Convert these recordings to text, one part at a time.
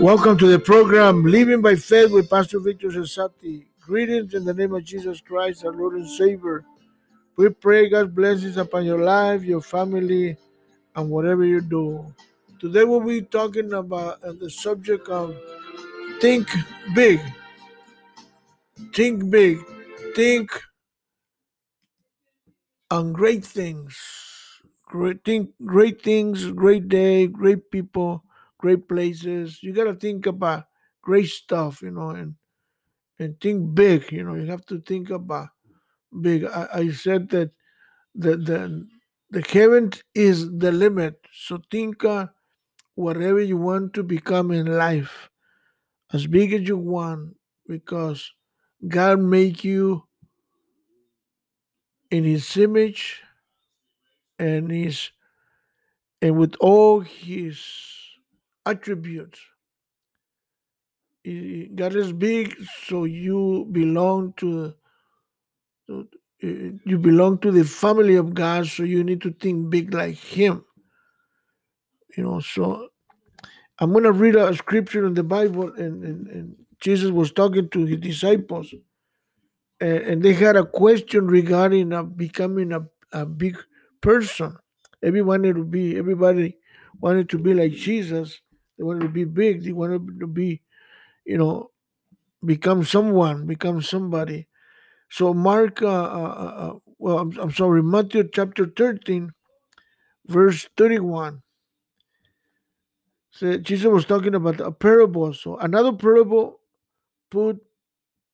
Welcome to the program Living by Faith with Pastor Victor Cesati. Greetings in the name of Jesus Christ, our Lord and Savior. We pray God's blessings upon your life, your family, and whatever you do. Today we'll be talking about uh, the subject of think big. Think big. Think on great things. Great think great things, great day, great people, great places. You gotta think about great stuff, you know, and and think big, you know, you have to think about big. I, I said that the the the heaven is the limit. So think uh, whatever you want to become in life, as big as you want, because God make you in His image and His and with all His attributes. God is big, so you belong to. uh, You belong to the family of God, so you need to think big like Him. You know, so I'm going to read a scripture in the Bible, and, and, and Jesus was talking to his disciples, and, and they had a question regarding becoming a, a big person. Everyone to be, everybody wanted to be like Jesus. They wanted to be big. They wanted to be, you know, become someone, become somebody. So Mark, uh, uh, uh, uh, well, I'm, I'm sorry, Matthew chapter 13, verse 31. So Jesus was talking about a parable. So another parable put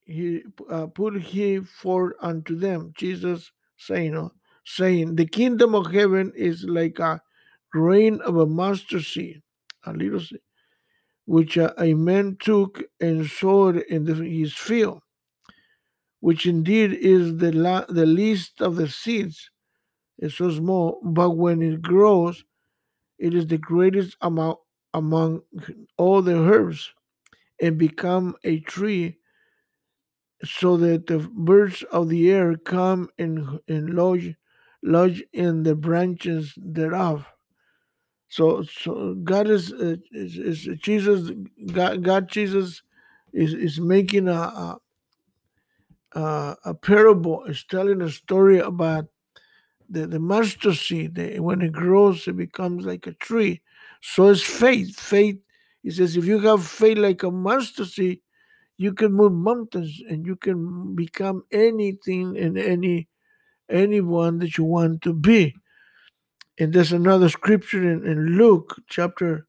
he uh, put he forth unto them. Jesus saying, uh, saying, the kingdom of heaven is like a grain of a mustard seed, a little seed, which uh, a man took and sowed in the, his field, which indeed is the la- the least of the seeds. It's so small, but when it grows, it is the greatest amount among all the herbs, and become a tree so that the birds of the air come and, and lodge, lodge in the branches thereof. So, so God is, uh, is, is Jesus, God, God Jesus is, is making a, a, a, parable, is telling a story about the, the mustard seed. The, when it grows, it becomes like a tree. So is faith. Faith, he says, if you have faith like a mustard seed, you can move mountains and you can become anything and any anyone that you want to be and there's another scripture in, in luke chapter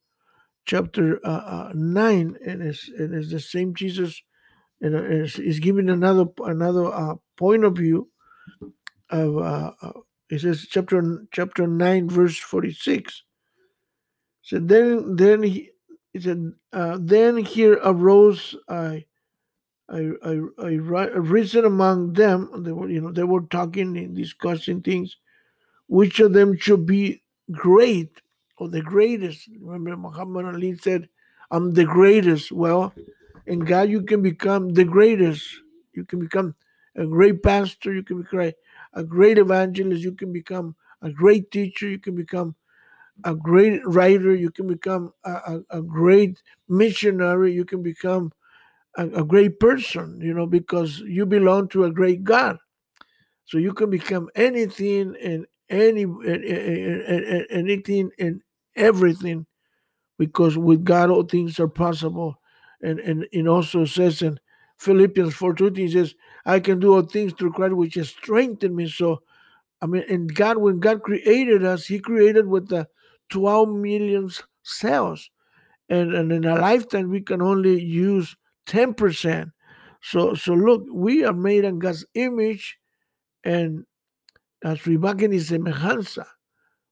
chapter uh, uh, 9 and it's, and it's the same jesus and is, is giving another another uh, point of view of uh, uh, it says chapter chapter 9 verse 46 so then then he, he said uh, then here arose uh, I, I, I ri- reasoned among them. They were, you know, they were talking and discussing things. Which of them should be great or the greatest? Remember, Muhammad Ali said, "I'm the greatest." Well, in God, you can become the greatest. You can become a great pastor. You can become a great evangelist. You can become a great teacher. You can become a great writer. You can become a, a, a great missionary. You can become a, a great person, you know, because you belong to a great God. So you can become anything and any anything and everything because with God all things are possible. And and it also says in Philippians 4 2, he says, I can do all things through Christ which has strengthened me. So I mean, and God, when God created us, He created with the 12 million cells and, and in a lifetime we can only use 10%. So so look, we are made in God's image and as imagen y semejanza.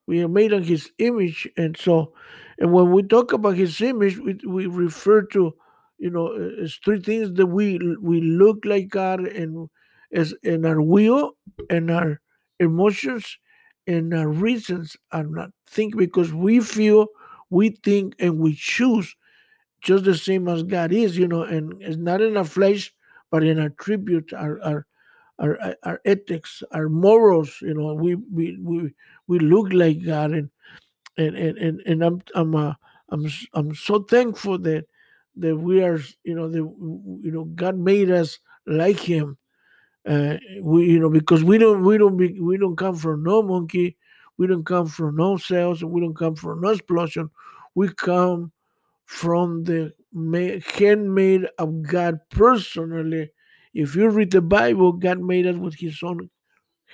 We are made on his image. And so and when we talk about his image, we, we refer to, you know, uh, it's three things that we we look like God and as in our will and our emotions and our reasons are not think because we feel, we think, and we choose just the same as God is, you know, and it's not in our flesh, but in our tribute, our our our, our ethics, our morals, you know, we we we, we look like God, and and and and, and I'm I'm uh, I'm I'm so thankful that that we are, you know, the you know, God made us like Him. Uh, we, you know, because we don't, we don't, be, we don't come from no monkey, we don't come from no cells, and we don't come from no explosion. We come from the handmade of God personally. If you read the Bible, God made us with His own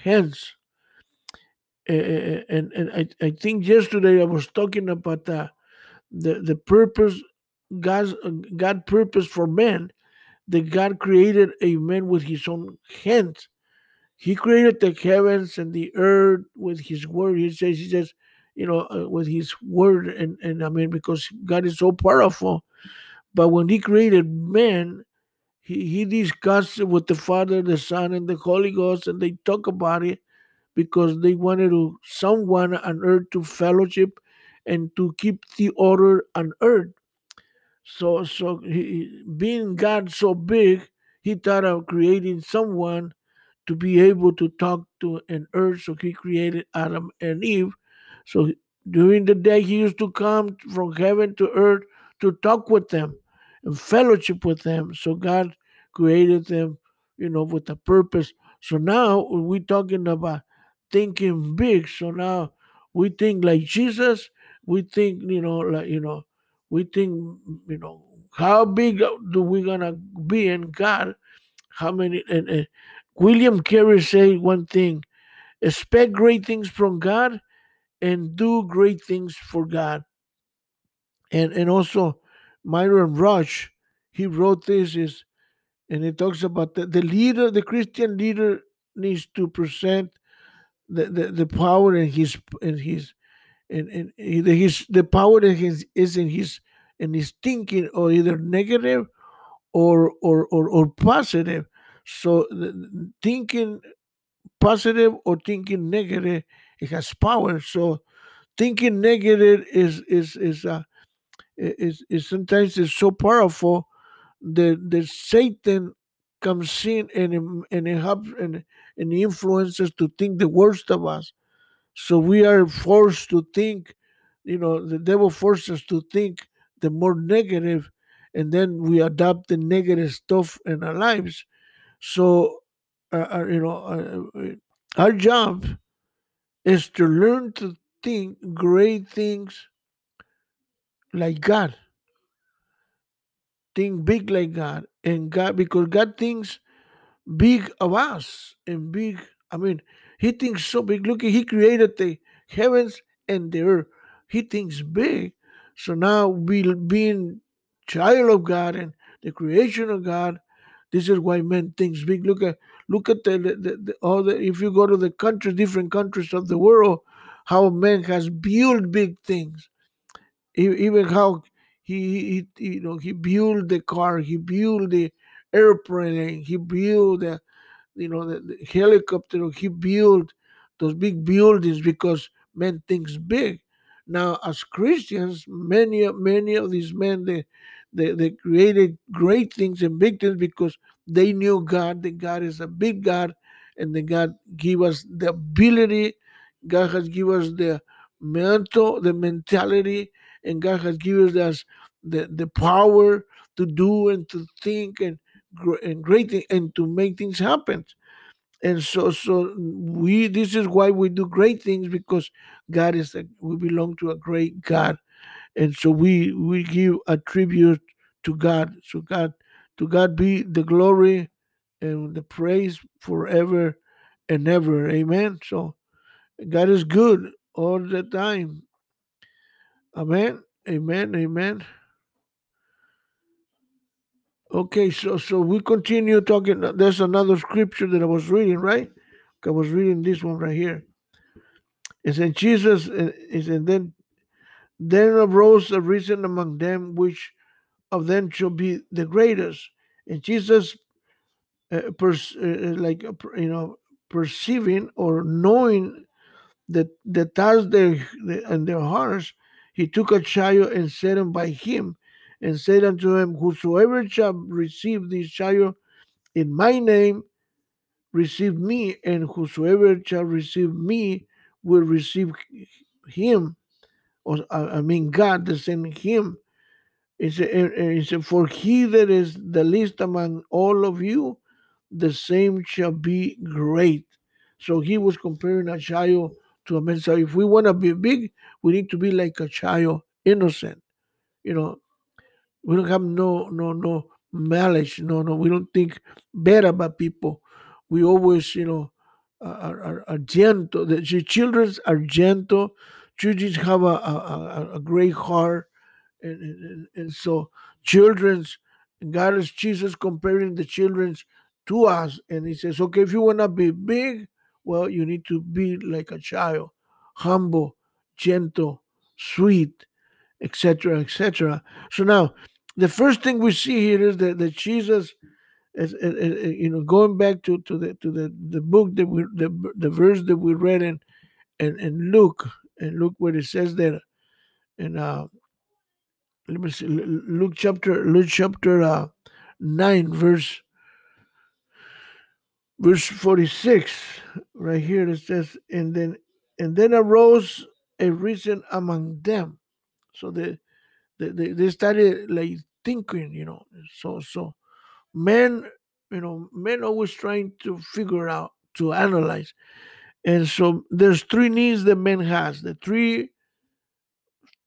hands. And and I, I think yesterday I was talking about the the, the purpose God's God purpose for man that God created a man with his own hands. He created the heavens and the earth with his word. He says, he says, you know, uh, with his word. And, and I mean, because God is so powerful. But when he created man, he, he discussed it with the Father, the Son, and the Holy Ghost, and they talk about it because they wanted to someone on earth to fellowship and to keep the order on earth. So, so he, being God so big, he thought of creating someone to be able to talk to an earth. So he created Adam and Eve. So during the day, he used to come from heaven to earth to talk with them and fellowship with them. So God created them, you know, with a purpose. So now we're talking about thinking big. So now we think like Jesus. We think, you know, like you know, we think, you know, how big do we gonna be in God? How many? And, and William Carey said one thing: expect great things from God and do great things for God. And and also Myron Rush, he wrote this is, and he talks about the, the leader, the Christian leader needs to present the, the, the power in his in his and, and his the power in his is in his in his thinking or either negative or or or, or positive. So the, thinking positive or thinking negative, it has power. So thinking negative is is is uh, is, is sometimes is so powerful that that Satan comes in and and it helps and, and influences to think the worst of us. So we are forced to think, you know, the devil forces us to think the more negative, and then we adopt the negative stuff in our lives. So, uh, uh, you know, uh, our job is to learn to think great things like God. Think big like God. And God, because God thinks big of us and big, I mean, He thinks so big. Look, He created the heavens and the earth. He thinks big. So now, we being child of God and the creation of God, this is why men thinks big. Look at look at the, the, the all the if you go to the countries, different countries of the world, how man has built big things. Even how he, he you know he built the car, he built the airplane, he built the you know the, the helicopter, he built those big buildings because men thinks big. Now, as Christians, many many of these men they they, they created great things and big things because they knew God. That God is a big God, and that God give us the ability. God has given us the mental, the mentality, and God has given us the, the power to do and to think and and great thing, and to make things happen. And so, so we this is why we do great things because God is a, we belong to a great God, and so we we give a tribute to God. So God, to God be the glory and the praise forever and ever. Amen. So God is good all the time. Amen. Amen. Amen. Okay, so so we continue talking. There's another scripture that I was reading, right? I was reading this one right here. It said Jesus is and then then arose a reason among them which of them shall be the greatest. And Jesus, uh, pers- uh, like uh, you know, perceiving or knowing that the thoughts they, and their hearts, he took a child and set him by him, and said unto him, Whosoever shall receive this child in my name, receive me, and whosoever shall receive me will receive him, or I mean God, the same him He said, For he that is the least among all of you, the same shall be great. So he was comparing a child to a. So if we want to be big, we need to be like a child, innocent. You know, we don't have no no no malice. No no, we don't think bad about people. We always, you know, are, are, are gentle. The the children are gentle. Children have a, a, a, great heart and, and, and so children's God is Jesus comparing the children's to us, and He says, okay, if you want to be big, well, you need to be like a child, humble, gentle, sweet, etc., etc. So now, the first thing we see here is that, that Jesus is, is- is- you know, going back to, to the to the, the book that we the, the verse that we read in in, in Luke, and look what it says there in uh, let me see Lu- Lu- Luke chapter Luke chapter uh, nine verse verse forty six right here it says and then and then arose a reason among them. So they they, they, started like thinking you know so so men you know men always trying to figure out to analyze. And so there's three needs that man has the three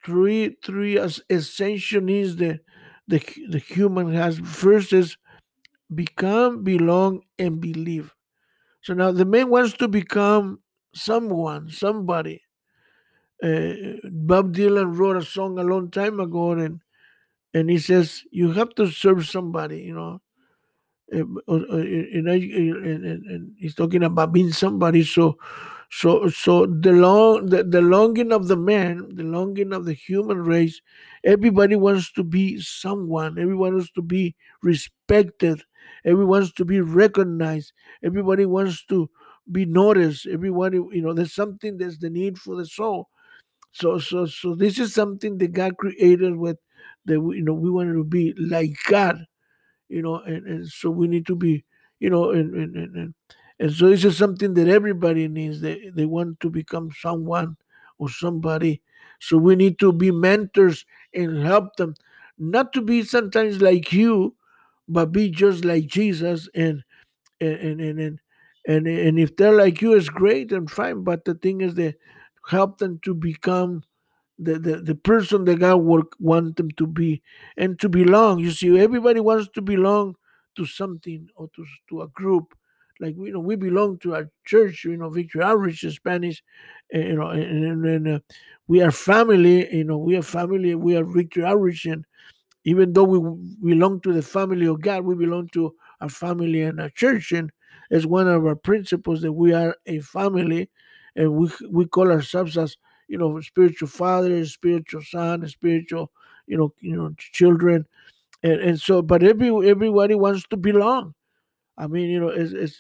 three three as essential needs that the, the human has. First is become, belong, and believe. So now the man wants to become someone, somebody. Uh, Bob Dylan wrote a song a long time ago, and and he says you have to serve somebody, you know. Uh, uh, uh, and, and, and, and he's talking about being somebody. So, so, so the long, the, the longing of the man, the longing of the human race, everybody wants to be someone. Everyone wants to be respected. Everyone wants to be recognized. Everybody wants to be noticed. Everybody, you know, there's something that's the need for the soul. So, so, so this is something that God created with that. We, you know, we wanted to be like God you know, and, and so we need to be, you know, and and, and, and and so this is something that everybody needs. They they want to become someone or somebody. So we need to be mentors and help them, not to be sometimes like you, but be just like Jesus. And and and and and, and, if they're like you, it's great and fine. But the thing is that help them to become the, the, the person that God would want them to be and to belong. You see, everybody wants to belong to something or to, to a group. Like you know, we belong to a church, you know, Victory Outreach in Spanish, eh, you know, and, and, and uh, we are family, you know, we are family, we are Victory Outreach, and even though we belong to the family of God, we belong to a family and a church, and it's one of our principles that we are a family, and we we call ourselves as you know spiritual fathers, spiritual son, spiritual you know you know children, and and so but every everybody wants to belong. I mean, you know, it's, it's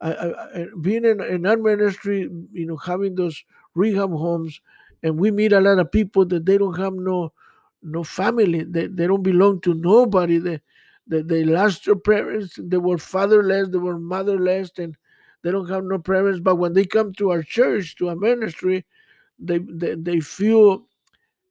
I, I- being in, in our ministry, you know, having those rehab homes, and we meet a lot of people that they don't have no no family. They, they don't belong to nobody. They, they they lost their parents. They were fatherless. They were motherless, and they don't have no parents. But when they come to our church, to our ministry, they they, they feel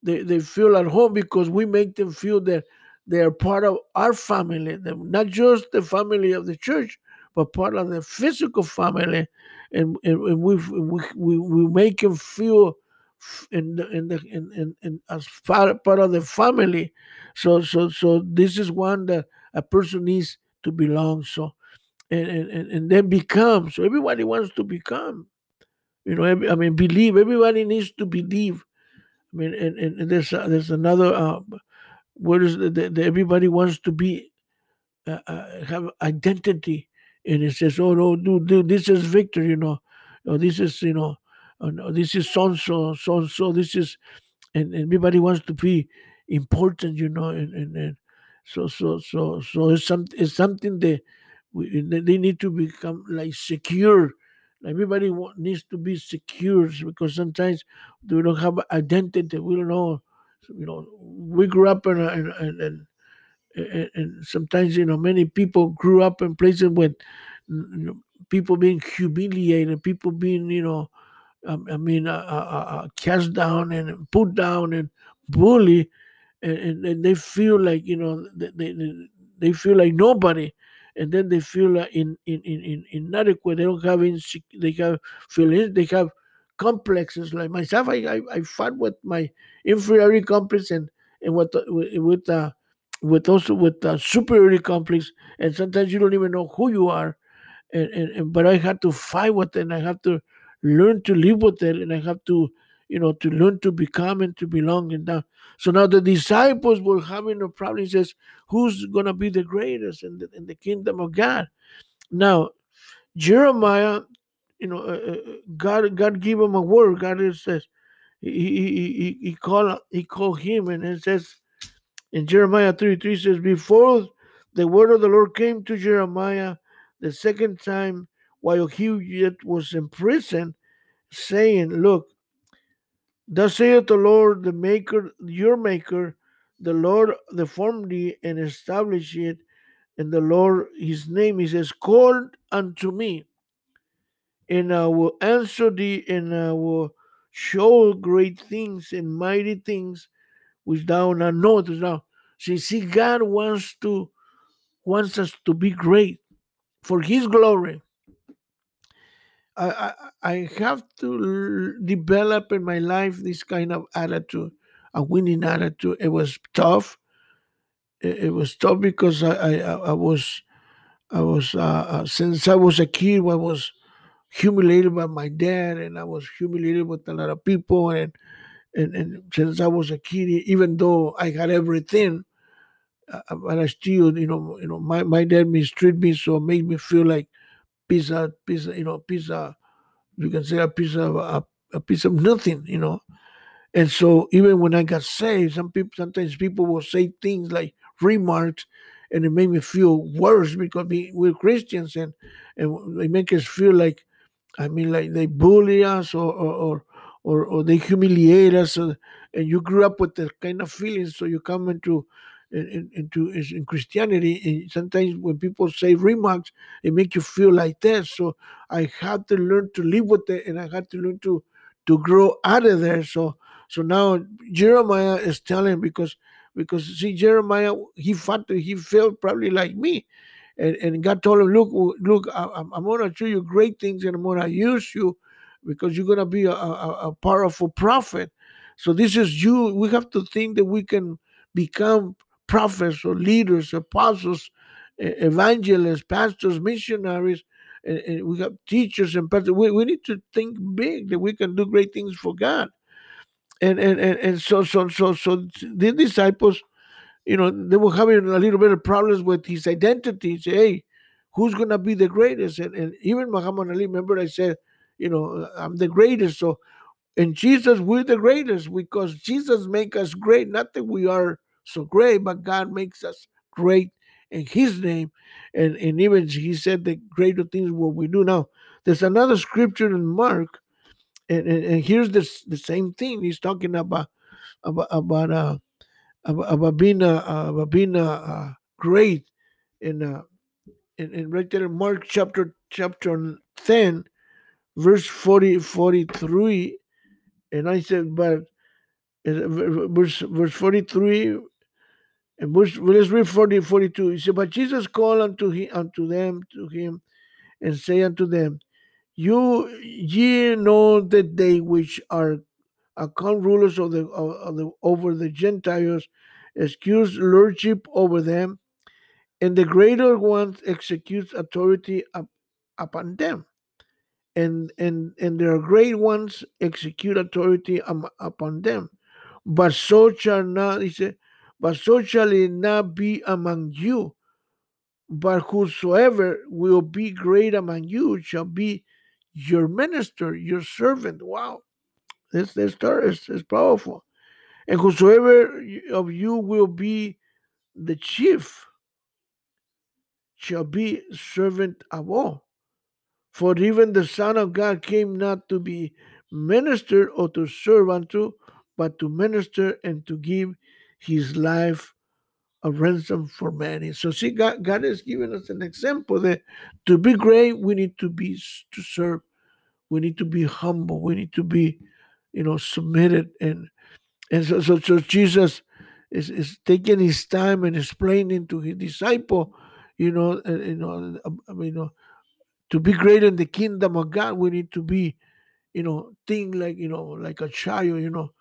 they, they feel at home because we make them feel that they are part of our family, They're not just the family of the church, but part of the physical family, and and, and we, we we we make them feel in the in the in, in, in as part, part of the family. So so so this is one that a person needs to belong. So and and, and then become. So everybody wants to become. You know, every, I mean, believe. Everybody needs to believe. I mean, and, and, and there's uh, there's another uh, what is the, the, the- everybody wants to be uh, uh, have identity, and it says, oh no, dude, dude, this is Victor, you know, or this is you know, oh, no, this is so and so, so and so. This is, and, and everybody wants to be important, you know, and and, and so so so so it's some it's something that we, they need to become like secure. Everybody needs to be secure because sometimes we don't have identity. We don't know, you know. We grew up in a, in, in, in and, and sometimes you know many people grew up in places with you know, people being humiliated, people being you know, I mean, uh, uh, uh, cast down and put down and bully, and, and, they feel like you know they, they, they feel like nobody and then they feel like in, in, in, in inadequate. They don't have insec- they have feelings they have complexes. Like myself i i, I fought with my inferiority complex and and with with, with uh with also with uh, superiority complex and sometimes you don't even know who you are. And, and, and but i had to fight with it and i have to learn to live with it and i have to you know to learn to become and to belong and that. So now the disciples were having a problem. He says who's gonna be the greatest in the, in the kingdom of god? Now jeremiah you know uh, uh, god god gave him a word. God says he he, he, he called he called him and it says in Jeremiah 33 says, Before the word of the Lord came to Jeremiah the second time while he yet was in prison, saying, Look, thus saith the Lord, the Maker, your Maker, the Lord that formed thee and established it, and the Lord, his name, he says, Called unto me, and I will answer thee, and I will show great things and mighty things which thou not knowest. Now, see, see, God wants to wants us to be great for His glory. I, I, have to develop in my life this kind of attitude, a winning attitude. It was tough. It, it was tough because I, I, I was, I was uh, uh, since I was a kid, I was humiliated by my dad, and I was humiliated with a lot of people, and and, and since I was a kid, even though I had everything, uh, but I still, you know, you know, my, my dad mistreated me, so it made me feel like of piece, you know, of, you can say a piece of a, a piece of nothing, you know. And so even when I got saved, some people sometimes people will say things like remarks, and it made me feel worse because we, we're Christians, and and they make us feel like, I mean, like they bully us or or, or or, or they humiliate us, and, and you grew up with that kind of feelings, so you come into in, into in Christianity. And sometimes when people say remarks, it makes you feel like that. So I had to learn to live with it, and I had to learn to to grow out of there. So so now Jeremiah is telling because because see Jeremiah he fought he felt probably like me. And, and God told him, look, look, I, I'm, to show you great things and I'm to use you because you're going to be a, a, a powerful prophet. So this is you. We have to think that we can become prophets or leaders, apostles, evangelists, pastors, missionaries, and, and we have teachers and pastors. We, we need to think big that we can do great things for God. And and, and, and so so so so the disciples, you know, they were having a little bit of problems with his identity. Say, hey, who's gonna be the greatest? And, and even Muhammad Ali, remember I said, you know, I'm the greatest. So in Jesus, we're the greatest because Jesus make us great. Not that we are so great, but God makes us great in His name. And, and even He said the greater things what we do now. There's another scripture in Mark, and, and, and here's this the same thing. He's talking about about about uh about, about being uh, about being uh, uh great in uh in, in right there in Mark chapter chapter 10 verse 40 43 and I said but verse verse 43 and verse, let's read 40, 42. He said, But Jesus called unto, him, unto them, to him, and say unto them, You ye know that they which are account rulers of the, of, of the over the Gentiles excuse lordship over them, and the greater ones executes authority up, upon them. And, and and their great ones execute authority um, upon them. But so shall not, he said, but so shall it not be among you. But whosoever will be great among you shall be your minister, your servant. Wow, this this story is, is powerful. And whosoever of you will be the chief shall be servant of all. For even the Son of God came not to be ministered or to serve unto, but to minister and to give his life a ransom for many. So see, God, God has given us an example that to be great, we need to be to serve. We need to be humble. We need to be, you know, submitted and and so so, so Jesus is, is taking his time and explaining to his disciple, you know, uh, you know, uh, I mean, you know, to be great in the kingdom of God, we need to be, you know, think like you know, like a child, you know,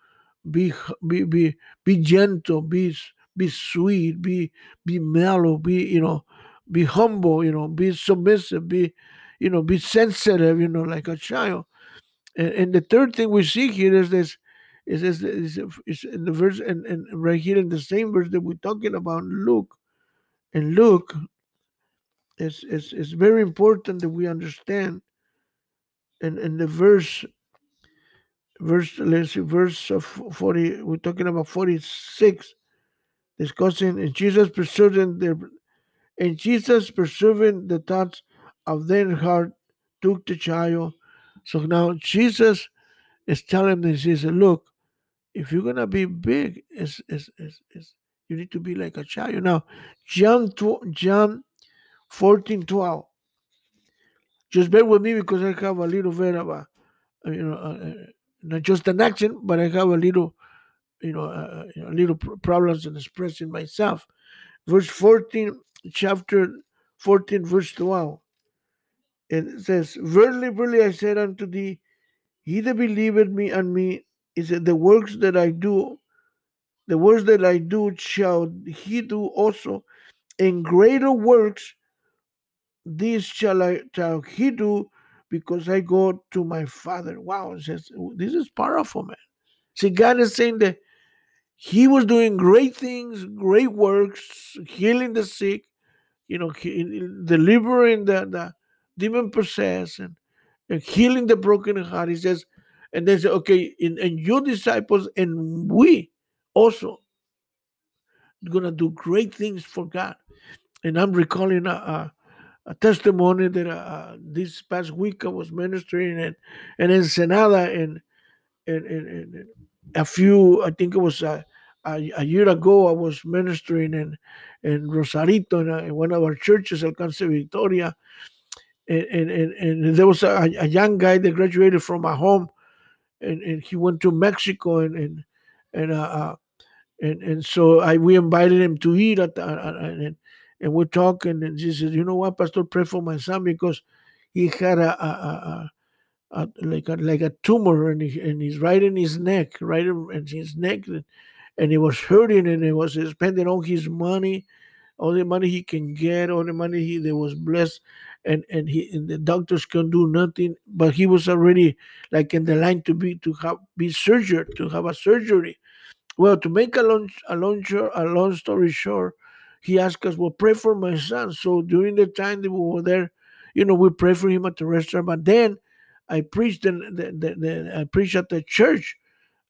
be be be be gentle, be be sweet, be be mellow, be you know, be humble, you know, be submissive, be you know, be sensitive, you know, like a child. And, and the third thing we see here is this is this is, is in the verse and, and right here in the same verse that we're talking about Luke. And Luke it's, it's, it's very important that we understand and in the verse verse let's see verse of 40 we're talking about 46 discussing and jesus pursuing their and jesus pursuing the thoughts of their heart took the child. So now jesus is telling them he says look if you're gonna be big it's, it's, it's, it's you need to be like a child. Now john 2, john 14 12 just bear with me because i have a little bit of a you know uh, not just an accent but i have a little you know, uh, know little problems in expressing myself. Verse 14, chapter 14, verse 12. It says, Verily, verily, I said unto thee, He that believeth me and me is that the works that I do, the works that I do shall he do also, and greater works these shall I shall he do because I go to my father. Wow, says oh, this is powerful, man. See, God is saying that he was doing great things, great works, healing the sick, you know, delivering the, the demon possessed and, and healing the broken heart. He says, and they say, okay, and, and your disciples and we also gonna do great things for God. And I'm recalling a, a, a testimony that uh, this past week I was ministering in, in Ensenada and, and, and, and a few, I think it was a, a, a year ago, I was ministering in, in Rosarito in, a, in one of our churches, Alcance Victoria. And, and, and, and there was a, a, young guy that graduated from my home and, and he went to Mexico and, and, and, uh, uh and, and so I, we invited him to eat at, uh, and, and we're talking and she says, you know what, Pastor, pray for my son because he had a, a, a uh, like a like a tumor and, he, and he's right in his neck, right in his neck, and, and he was hurting and he was spending all his money, all the money he can get, all the money he that was blessed, and and he and the doctors can do nothing, but he was already like in the line to be to have be surgery to have a surgery. Well, to make a long a long a long story short, he asked us, "Well, pray for my son." So during the time that we were there, you know, we prayed for him at the restaurant, but then I preached and the, the, the I preached at the church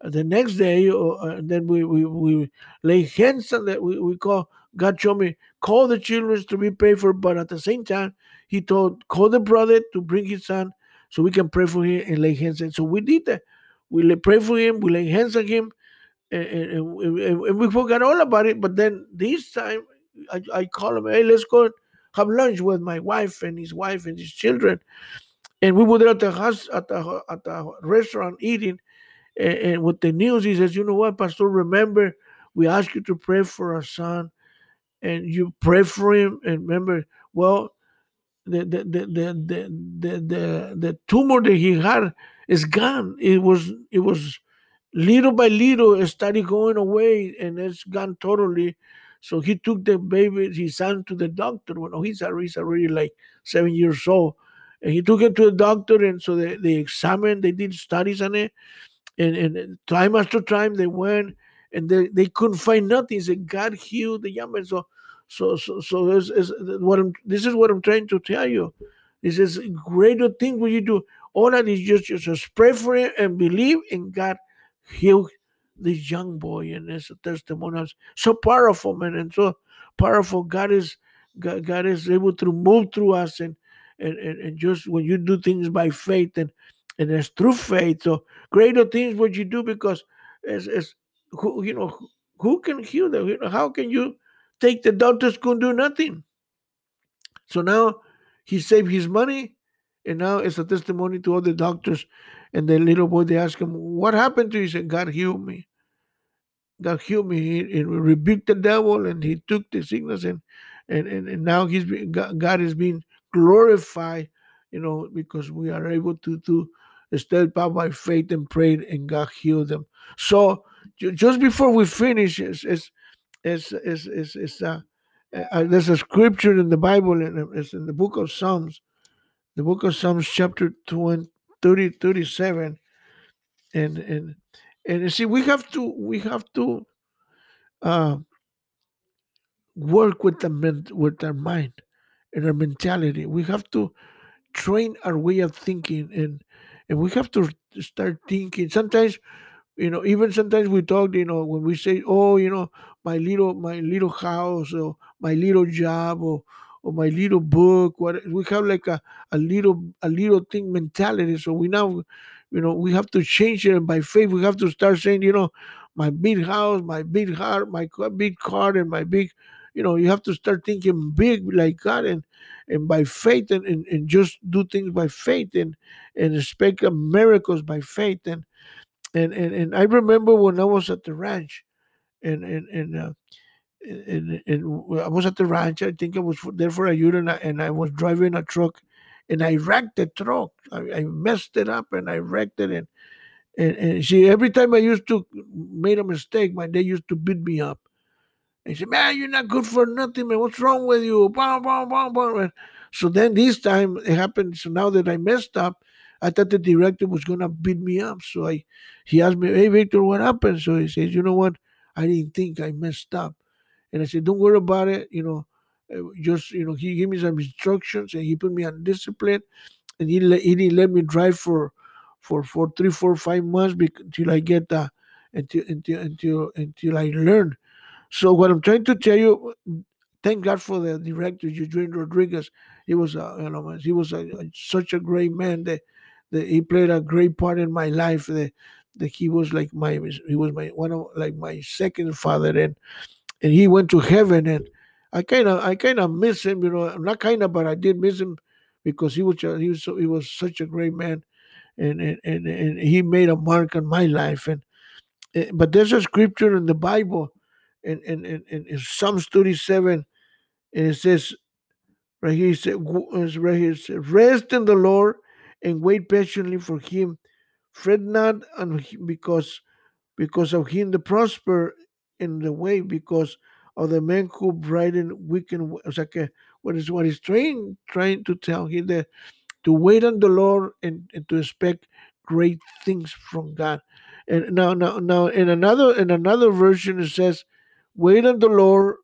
the next day, uh, then we, we, we lay hands on that. We, we call, God showed me, call the children to be prayed for, but at the same time, He told, call the brother to bring his son so we can pray for him and lay hands on. So we did that. We pray for him, we lay hands on him, and, and, and, and we forgot all about it. But then this time, I, I call him, hey, let's go have lunch with my wife and his wife and his children. And we were there at the house at the at the restaurant eating, and, and with the news, he says, "You know what, Pastor? Remember, we asked you to pray for our son, and you pray for him. And remember, well, the the the the the the, the, the tumor that he had is gone. It was it was little by little it started going away, and it's gone totally." So he took the baby, his son, to the doctor. Well, he's already, he's already like seven years old. And he took him to the doctor, and so they, they examined, they did studies on it. And, and time after time they went and they, they couldn't find nothing. So God healed the young man. So so so so this is what I'm this is what I'm trying to tell you. This is a greater thing when you do. All that is just just pray for it and believe in God heal this young boy and a testimony. So powerful, man, and so powerful. God is God, God is able to move through us and and, and, and just when you do things by faith and and it's through faith. So greater things what you do because it's, it's who you know who can heal them? You know, How can you take the doctors couldn't do nothing? So now he saved his money, and now it's a testimony to all the doctors. And the little boy, they ask him, "What happened to you?" He said, "God healed me." God healed me. He, he rebuked the devil and he took the sickness and and, and, and now he's been, God is being glorified, you know, because we are able to to step out by faith and pray and God healed them. So just before we finish, is is is is is, is uh, uh, there's a scripture in the Bible and it's in the book of Psalms, the book of Psalms chapter 20, 30, 37 and and and see we have to we have to uh, work with the men, with our mind and our mentality. We have to train our way of thinking and and we have to start thinking. Sometimes you know even sometimes we talk you know when we say oh you know my little my little house or my little job or or my little book what we have like a, a little a little thing mentality. So we now you know we have to change it and by faith we have to start saying you know my big house my big heart my big car and my big you know you have to start thinking big like god and and by faith and, and, and just do things by faith and and expect miracles by faith and and and, and I remember when I was at the ranch, and and and, uh, and, and I was at the ranch. I think I was there for a year, and I, and I was driving a truck, and I wrecked the truck. I, I messed it up, and I wrecked it, and and, and see every time I used to made a mistake, my dad used to beat me up. He said, "Man, you're not good for nothing, man. What's wrong with you?" So then this time it happened. So now that I messed up, I thought the director was gonna beat me up. So I he asked me, Hey Victor, what happened? So he says, You know what? I didn't think I messed up. And I said, Don't worry about it, you know. Uh, just you know, he gave me some instructions and he put me on discipline and he let, he didn't let me drive for for for three, four, five months until I get uh until until until until I learn. So what I'm trying to tell you, thank God for the director, Eugene Rodriguez. He was, a, you know, he was a, a, such a great man that that he played a great part in my life. That, that he was like my he was my one of like my second father, and and he went to heaven, and I kind of I kind of miss him, you know, not kind of, but I did miss him because he was he was so, he was such a great man, and and and, and he made a mark on my life, and eh, but there's a scripture in the Bible, in in in, in Psalms 37, and it says right here, it says, right here, it says, rest in the Lord and wait patiently for him. Fret not and because because of him the prosper in the way, because of the men who brighten wicked. It's like a, what is what he's trying trying to tell him that to wait on the Lord and, and to expect great things from God. And now now now in another in another version it says, wait on the Lord,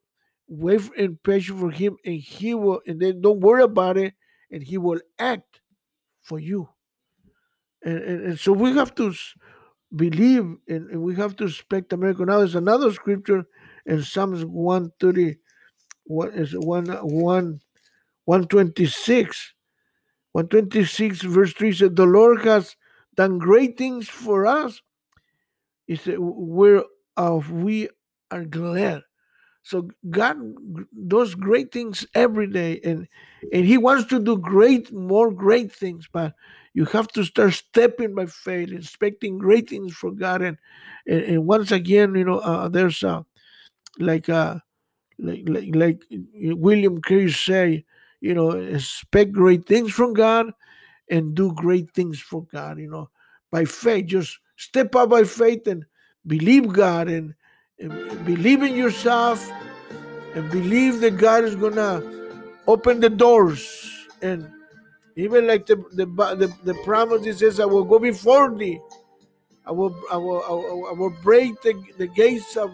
wait in patience for him, and he will and then don't worry about it, and he will act for you. And, and, and so we have to believe and, we have to respect America. Now there's another scripture in Psalms 130, what is it, 1, 1, 126. 126 verse 3 said, The Lord has done great things for us. He said, where Whereof we are glad. So God does great things every day, and and He wants to do great, more great things. But you have to start stepping by faith, expecting great things from God. And and, and once again, you know, uh, there's uh, like uh, like like like William Carey say, you know, expect great things from God, and do great things for God. You know, by faith, just step up by faith and believe God and and believe in yourself and believe that God is gonna open the doors and even like the the the, the promise he says I will go before thee. I will I will I will, I will break the, the gates of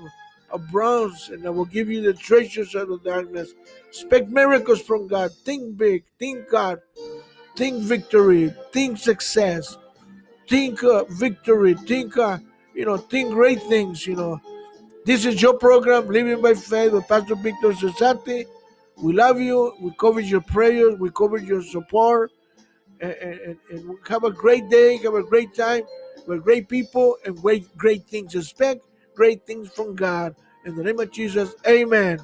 of bronze and I will give you the treasures of the darkness. Expect miracles from God. Think big. Think God. Think victory. Think success. Think uh, victory. Think uh, you know think great things you know. This is your program, Living by Faith with Pastor Victor Cesati. We love you. We cover your prayers. We cover your support. And, and, and, have a great day. Have a great time. We're great people and great, great things. Expect great things from God. In the name of Jesus, amen.